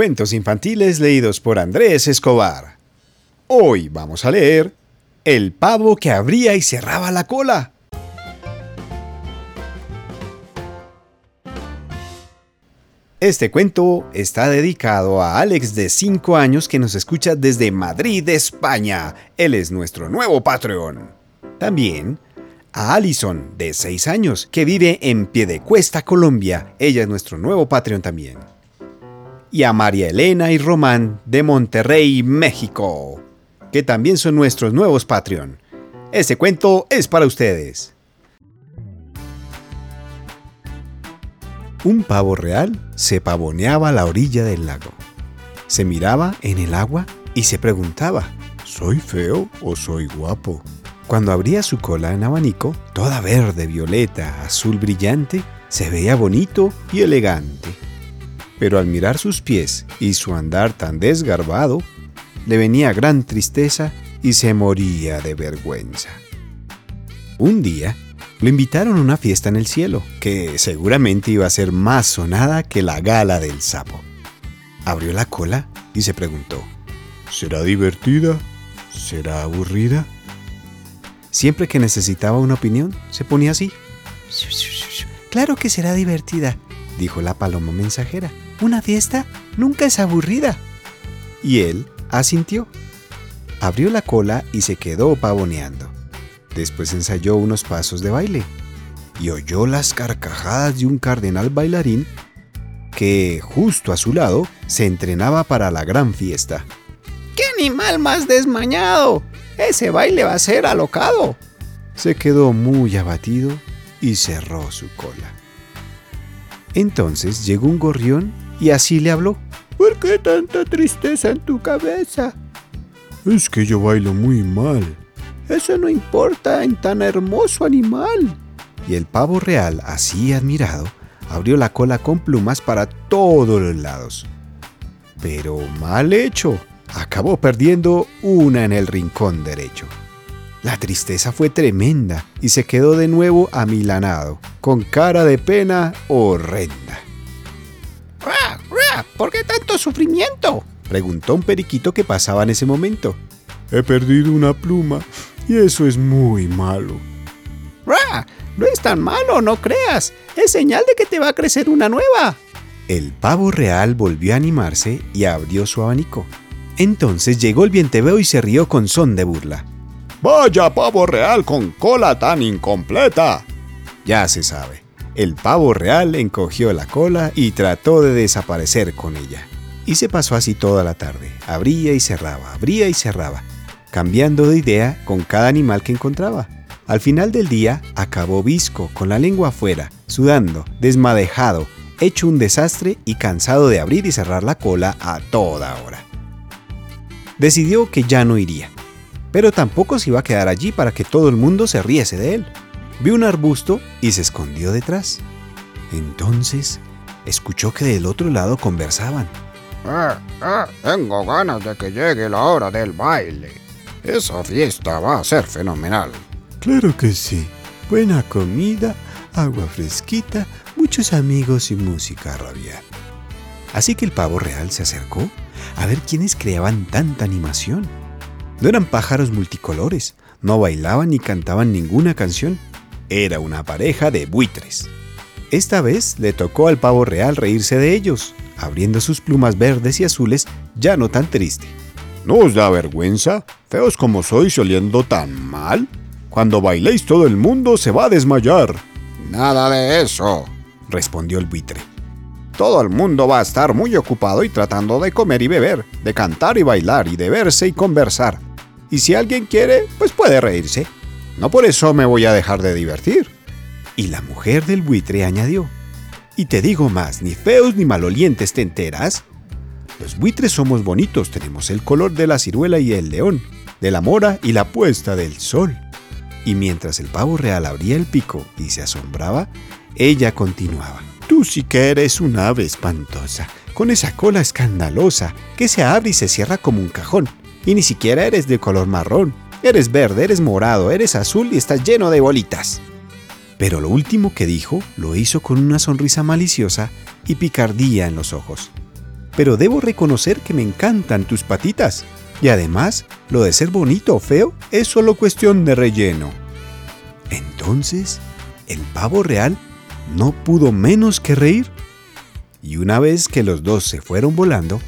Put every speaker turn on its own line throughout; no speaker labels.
Cuentos infantiles leídos por Andrés Escobar. Hoy vamos a leer El pavo que abría y cerraba la cola. Este cuento está dedicado a Alex de 5 años que nos escucha desde Madrid, España. Él es nuestro nuevo Patreon. También a Allison de 6 años que vive en Piedecuesta, Colombia. Ella es nuestro nuevo Patreon también. Y a María Elena y Román de Monterrey, México, que también son nuestros nuevos Patreon. Este cuento es para ustedes. Un pavo real se pavoneaba a la orilla del lago. Se miraba en el agua y se preguntaba, ¿soy feo o soy guapo? Cuando abría su cola en abanico, toda verde, violeta, azul brillante, se veía bonito y elegante. Pero al mirar sus pies y su andar tan desgarbado, le venía gran tristeza y se moría de vergüenza. Un día, lo invitaron a una fiesta en el cielo, que seguramente iba a ser más sonada que la gala del sapo. Abrió la cola y se preguntó, ¿será divertida? ¿Será aburrida? Siempre que necesitaba una opinión, se ponía así. Claro que será divertida, dijo la paloma mensajera. Una fiesta nunca es aburrida. Y él asintió. Abrió la cola y se quedó pavoneando. Después ensayó unos pasos de baile y oyó las carcajadas de un cardenal bailarín que, justo a su lado, se entrenaba para la gran fiesta.
¡Qué animal más desmañado! Ese baile va a ser alocado.
Se quedó muy abatido y cerró su cola. Entonces llegó un gorrión y así le habló.
¿Por qué tanta tristeza en tu cabeza?
Es que yo bailo muy mal.
Eso no importa en tan hermoso animal.
Y el pavo real, así admirado, abrió la cola con plumas para todos los lados. Pero mal hecho, acabó perdiendo una en el rincón derecho. La tristeza fue tremenda y se quedó de nuevo amilanado, con cara de pena horrenda.
¿Por qué tanto sufrimiento?
preguntó un periquito que pasaba en ese momento.
He perdido una pluma y eso es muy malo.
¡Ra! No es tan malo, no creas. Es señal de que te va a crecer una nueva.
El pavo real volvió a animarse y abrió su abanico. Entonces llegó el vienteveo y se rió con son de burla.
Vaya pavo real con cola tan incompleta.
Ya se sabe. El pavo real encogió la cola y trató de desaparecer con ella. Y se pasó así toda la tarde. Abría y cerraba, abría y cerraba cambiando de idea con cada animal que encontraba. Al final del día acabó visco, con la lengua afuera, sudando, desmadejado, hecho un desastre y cansado de abrir y cerrar la cola a toda hora. Decidió que ya no iría, pero tampoco se iba a quedar allí para que todo el mundo se riese de él. Vio un arbusto y se escondió detrás. Entonces, escuchó que del otro lado conversaban.
Eh, eh, tengo ganas de que llegue la hora del baile. Esa fiesta va a ser fenomenal.
Claro que sí. Buena comida, agua fresquita, muchos amigos y música rabia.
Así que el pavo real se acercó a ver quiénes creaban tanta animación. No eran pájaros multicolores, no bailaban ni cantaban ninguna canción. Era una pareja de buitres. Esta vez le tocó al pavo real reírse de ellos, abriendo sus plumas verdes y azules ya no tan triste.
¿No os da vergüenza? Feos como sois oliendo tan mal. Cuando bailéis todo el mundo se va a desmayar.
Nada de eso,
respondió el buitre.
Todo el mundo va a estar muy ocupado y tratando de comer y beber, de cantar y bailar y de verse y conversar. Y si alguien quiere, pues puede reírse. No por eso me voy a dejar de divertir.
Y la mujer del buitre añadió, y te digo más, ni feos ni malolientes te enteras. Los buitres somos bonitos, tenemos el color de la ciruela y el león, de la mora y la puesta del sol. Y mientras el pavo real abría el pico y se asombraba, ella continuaba. Tú sí que eres un ave espantosa, con esa cola escandalosa que se abre y se cierra como un cajón. Y ni siquiera eres de color marrón. Eres verde, eres morado, eres azul y estás lleno de bolitas. Pero lo último que dijo lo hizo con una sonrisa maliciosa y picardía en los ojos pero debo reconocer que me encantan tus patitas. Y además, lo de ser bonito o feo es solo cuestión de relleno. Entonces, el pavo real no pudo menos que reír. Y una vez que los dos se fueron volando,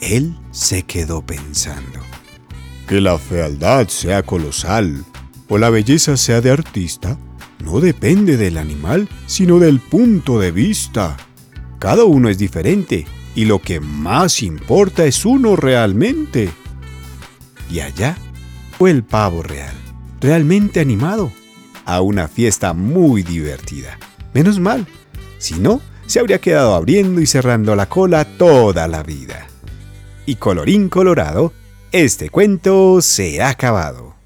él se quedó pensando.
Que la fealdad sea colosal o la belleza sea de artista no depende del animal, sino del punto de vista. Cada uno es diferente y lo que más importa es uno realmente.
Y allá fue el pavo real, realmente animado, a una fiesta muy divertida. Menos mal, si no, se habría quedado abriendo y cerrando la cola toda la vida. Y colorín colorado, este cuento se ha acabado.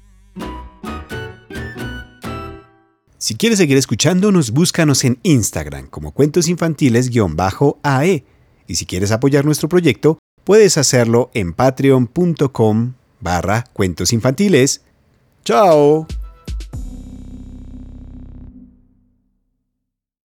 Si quieres seguir escuchándonos, búscanos en Instagram como Cuentos Infantiles-AE. Y si quieres apoyar nuestro proyecto, puedes hacerlo en patreon.com barra cuentos infantiles. ¡Chao!